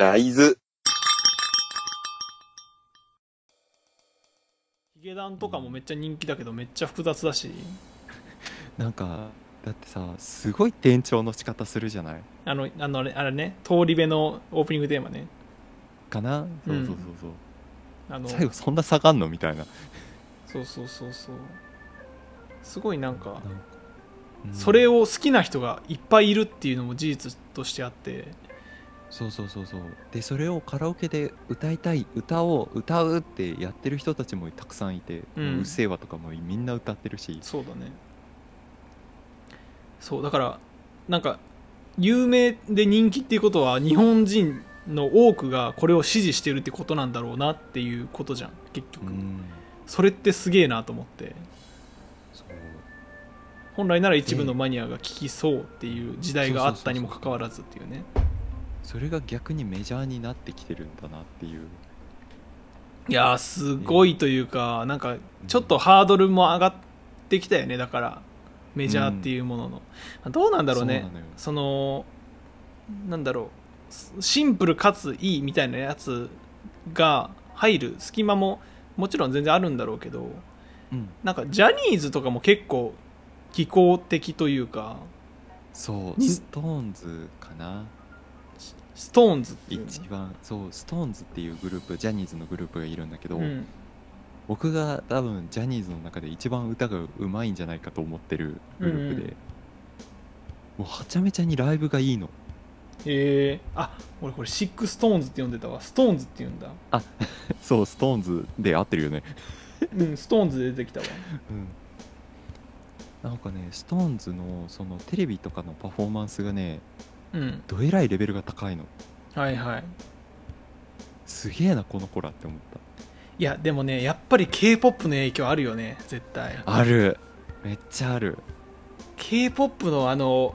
大豆。ヒゲダンとかもめっちゃ人気だけどめっちゃ複雑だし。なんかだってさすごい転調の仕方するじゃない？あのあのあれあれね通り部のオープニングテーマね。かな？そうそうそうそう、あの最後そんな下がんの？みたいな。そうそうそうそう。すごいなんかなんかうん。それを好きな人がいっぱいいるっていうのも事実としてあってそうそうそうそう。でそれをカラオケで歌いたい歌を歌うってやってる人たちもたくさんいて「ううんっせぇわ」とかもみんな歌ってるし。そうだね。そうだからなんか有名で人気っていうことは日本人の多くがこれを支持してるってことなんだろうなっていうことじゃん結局、うん。それってすげえなと思って。そう。本来なら一部のマニアが聞きそうっていう時代があったにもかかわらずっていうねそれが逆にメジャーになってきてるんだなっていう。いやーすごいというかなんかちょっとハードルも上がってきたよね。だからメジャーっていうものの、どうなんだろうね。そのなんだろう。シンプルかついいみたいなやつが入る隙間ももちろん全然あるんだろうけどうん。なんかジャニーズとかも結構技巧的というか。そうにストーンズかなストーンズっていうの。一番そうストーンズっていうグループジャニーズのグループがいるんだけど、うん。僕が多分ジャニーズの中で一番歌がうまいんじゃないかと思ってるグループで、うんうん。もうはちゃめちゃにライブがいいの。え。ー、あ俺これシックストーンズって呼んでたわ。ストーンズって言うんだ。そうストーンズで合ってるよね。うんストーンズで出てきたわ。うん。なんかねストーンズのそのテレビとかのパフォーマンスがねうん。どえらいレベルが高いの。はいはい。すげえなこの子らって思った。いやでもねやっぱり k p o p の影響あるよね絶対。ある。めっちゃある。K p o p のあの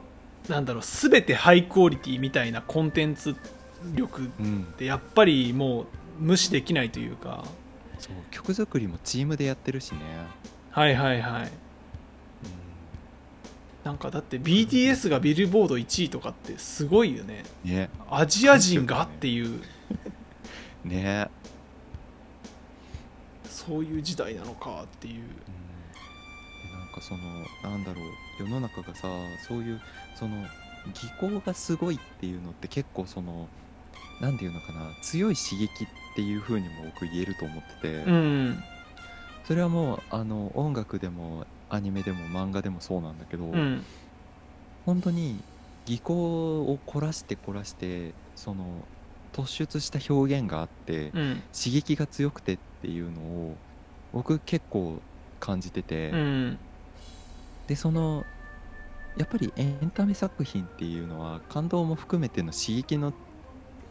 なんだろう全てハイクオリティみたいなコンテンツ力っうん。てやっぱりもう無視できないというか。そう曲作りもチームでやってるしね、はいはいはい。うんなんかだって BTS がビルボード1位とかってすごいよね。ね。アジア人がっていう。ね。そういう時代なのかっていう。うん。でなんかそのなんだろう世の中がさそういうその技巧がすごいっていうのって結構そのなんていうのかな強い刺激っていう風にも僕言えると思ってて、うん。それはもうあの音楽でもアニメでも漫画でもそうなんだけど、うん。本当に技巧を凝らして凝らしてその突出した表現があって、うん。刺激が強くてっていうのを僕結構感じてて、うん。でそのやっぱりエンタメ作品っていうのは感動も含めての刺激の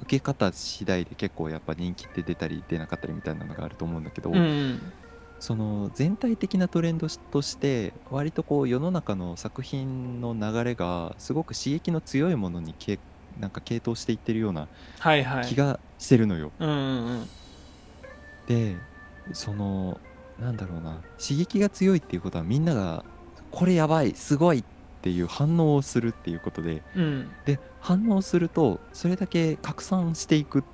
受け方次第で結構やっぱ人気って出たり出なかったりみたいなのがあると思うんだけど、うんその全体的なトレンドとして割とこう世の中の作品の流れがすごく刺激の強いものにけなんか傾倒していってるようなはいはい。気がしてるのよ。うんうんでそのなんだろうな刺激が強いっていうことはみんながこれやばいすごいっていう反応をするっていうことでうん。で反応するとそれだけ拡散していく。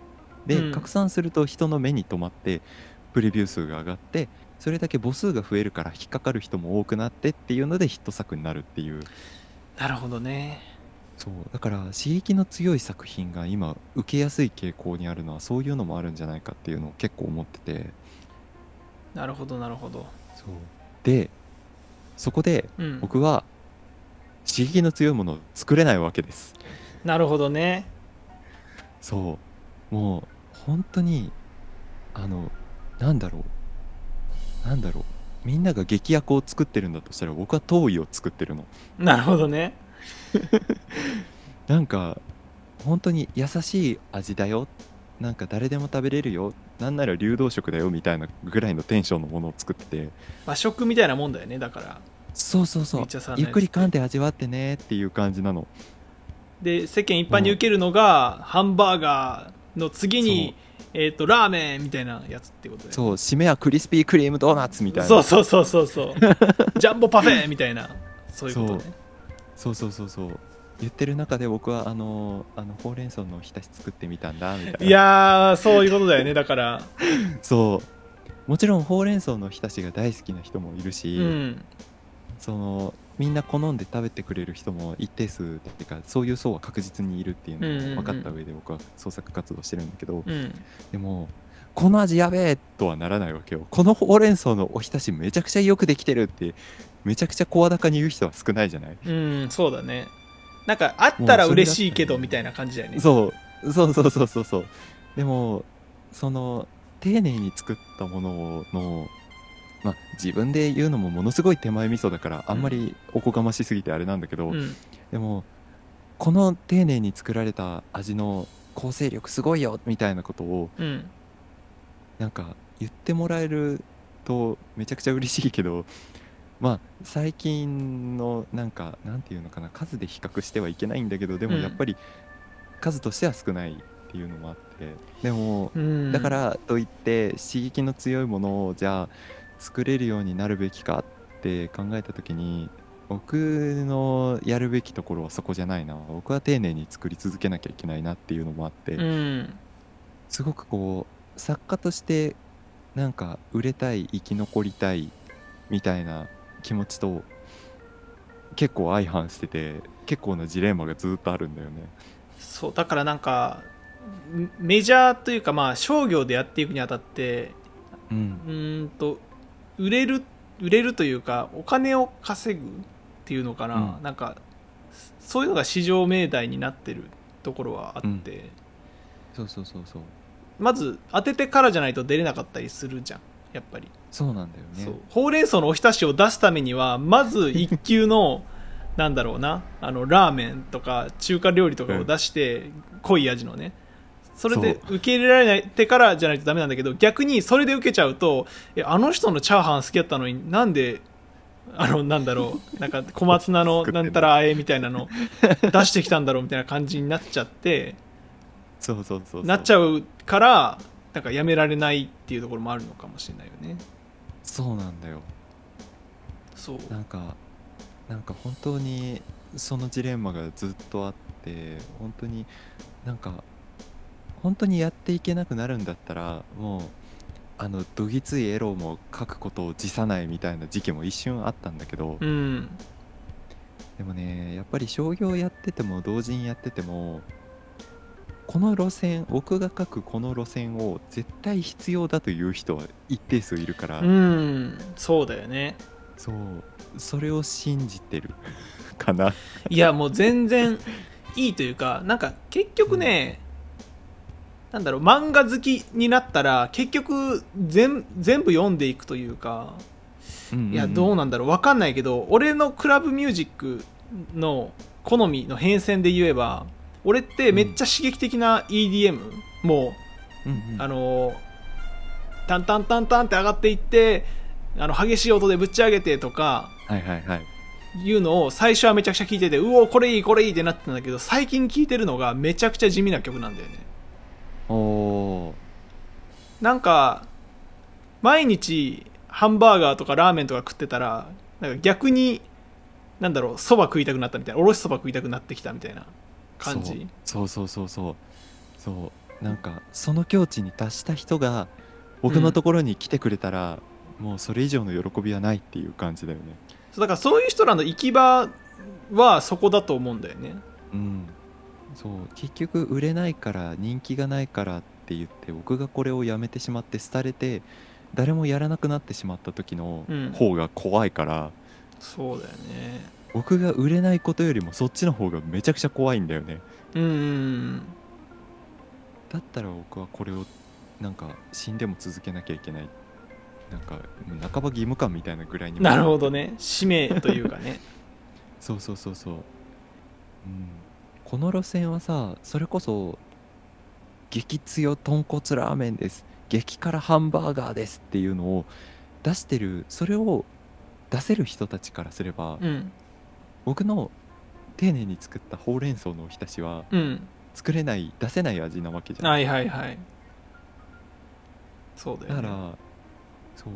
で、うん。拡散すると人の目に留まってプレビュー数が上がってそれだけ母数が増えるから引っかかる人も多くなってっていうのでヒット作になるっていう。なるほどね。そう。だから刺激の強い作品が今受けやすい傾向にあるのはそういうのもあるんじゃないかっていうのを結構思ってて。なるほどなるほど。そう。でそこでうん。僕は刺激の強いものを作れないわけです。なるほどね。そう。もう本当にあのなんだろうなんだろう。みんなが劇薬を作ってるんだとしたら僕は遠いを作ってるの。なるほどね。なんか本当に優しい味だよ。なんか誰でも食べれるよ。なんなら流動食だよみたいなぐらいのテンションのものを作ってて。和食みたいなもんだよねだから。そうそうそう。ゆっくり噛んで味わってねっていう感じなの。で世間一般に受けるのがハンバーガーの次に、えー、とラーメンみたいなやつってことでそう締めはクリスピークリームドーナツみたいな。そうそうそうそうそう。ジャンボパフェみたいなそういうことね。そう。そうそうそう言ってる中で僕はあのあのほうれん草のおひたし作ってみたんだみたいな。いやーそういうことだよねだから。そう。もちろんほうれん草のおひたしが大好きな人もいるうし、ん。そのみんな好んで食べてくれる人も一定数っていうかそういう層は確実にいるっていうのを分かった上で僕は創作活動してるんだけど、うん。でもこの味やべえとはならないわけよ。このほうれん草のおひたしめちゃくちゃよくできてるってめちゃくちゃ声高に言う人は少ないじゃない？うんそうだね。なんかあったら嬉しいけどみたいな感じだよね。そう。そうそうそうそうそう。でもその丁寧に作ったもののまあ自分で言うのもものすごい手前味噌だからあんまりおこがましすぎてあれなんだけど、うん。でもこの丁寧に作られた味の構成力すごいよみたいなことをうん。なんか言ってもらえるとめちゃくちゃ嬉しいけどまあ最近のなんかなんていうのかな数で比較してはいけないんだけどでもうん。やっぱり数としては少ないっていうのもあってでもうん。だからといって刺激の強いものをじゃあ作れるようになるべきかって考えた時に僕のやるべきところはそこじゃないな。僕は丁寧に作り続けなきゃいけないなっていうのもあって、うん。すごくこう作家としてなんか売れたい生き残りたいみたいな気持ちと結構相反してて結構なジレンマがずっとあるんだよね。そうだからなんかメジャーというかまあ商業でやっていくにあたってうん。うーんと売れる売れるというかお金を稼ぐっていうのかな、うん。なんかそういうのが市場命題になってるところはあって、うん。そうそうそうそう。まず当ててからじゃないと出れなかったりするじゃんやっぱり、そうなんだよね。そう。ほうれん草のおひたしを出すためにはまず一級のなんだろうなあのラーメンとか中華料理とかを出して、濃い味のねそれで受け入れられないてからじゃないとダメなんだけど逆にそれで受けちゃうとえあの人のチャーハン好きだったのになんであのなんだろうなんか小松菜の なんたらあえみたいなの出してきたんだろうみたいな感じになっちゃってそうそうそうそう。なっちゃうからなんかやめられないっていうところもあるのかもしれないよね。そうなんだよ。そう。なんかなんか本当にそのジレンマがずっとあって本当になんか本当にやっていけなくなるんだったらもうあのどぎついエロも書くことを辞さないみたいな時期も一瞬あったんだけど、うん。でもねやっぱり商業やってても同人やっててもこの路線僕が書くこの路線を絶対必要だという人は一定数いるから、うん。そうだよね。そう。それを信じてる かな。いやもう全然いいというかなんか結局ね、なんだろう漫画好きになったら結局全全部読んでいくというかいやどうなんだろう分かんないけど俺のクラブミュージックの好みの変遷で言えば俺ってめっちゃ刺激的な EDM、もうんうん。うあのタンタンタンタンって上がっていってあの激しい音でぶち上げてとかはいはいはい。いうのを最初はめちゃくちゃ聞いててうおこれいいこれいいってなってたんだけど最近聞いてるのがめちゃくちゃ地味な曲なんだよねおおなんか毎日ハンバーガーとかラーメンとか食ってたらなんか逆になんだろうそば食いたくなったみたいな。おろしそば食いたくなってきたみたいな感じ。そう。そうそうそうそう。そう。なんかその境地に達した人が僕のところに来てくれたら、もうそれ以上の喜びはないっていう感じだよね。そうだからそういう人らの行き場はそこだと思うんだよね。うんそう結局売れないから人気がないからって言って僕がこれをやめてしまって廃れて誰もやらなくなってしまった時のうん。方が怖いから、そうだよね。僕が売れないことよりもそっちの方がめちゃくちゃ怖いんだよね。うんうんだったら僕はこれをなんか死んでも続けなきゃいけない。なんか半ば義務感みたいなぐらいにもなるほどね。使命というかね。そうそうそうそう、うん、この路線はさそれこそ激強豚骨ラーメンです。激辛ハンバーガーですっていうのを出してるそれを出せる人たちからすれば、うん。僕の丁寧に作ったほうれん草のおひたしはうん。作れない出せない味なわけじゃん。はいはいはい。そうだよね。だからそう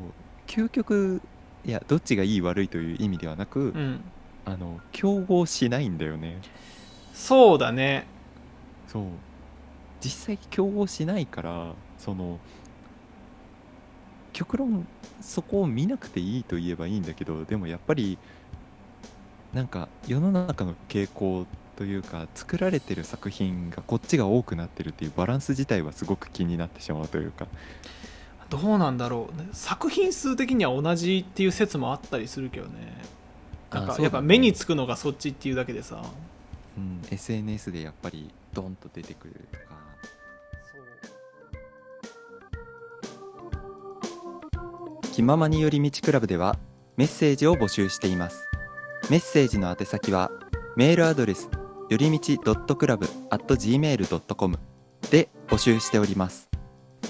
究極いやどっちがいい悪いという意味ではなく、うん。あの競合しないんだよねそうだね。そう。実際競合しないからその極論そこを見なくていいと言えばいいんだけどでもやっぱりなんか世の中の傾向というか作られてる作品がこっちが多くなってるっていうバランス自体はすごく気になってしまうというか。どうなんだろう。ね作品数的には同じっていう説もあったりするけどね。なんかやっぱ目につくのがそっちっていうだけでさうん、SNS でやっぱりドンと出てくるとか。気ままに寄り道クラブではメッセージを募集しています。メッセージの宛先はメールアドレスよりみち .club.gmail.com で募集しております。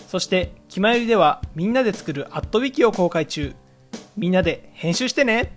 そして「きまより」ではみんなで作るアットウィキを公開中。みんなで編集してね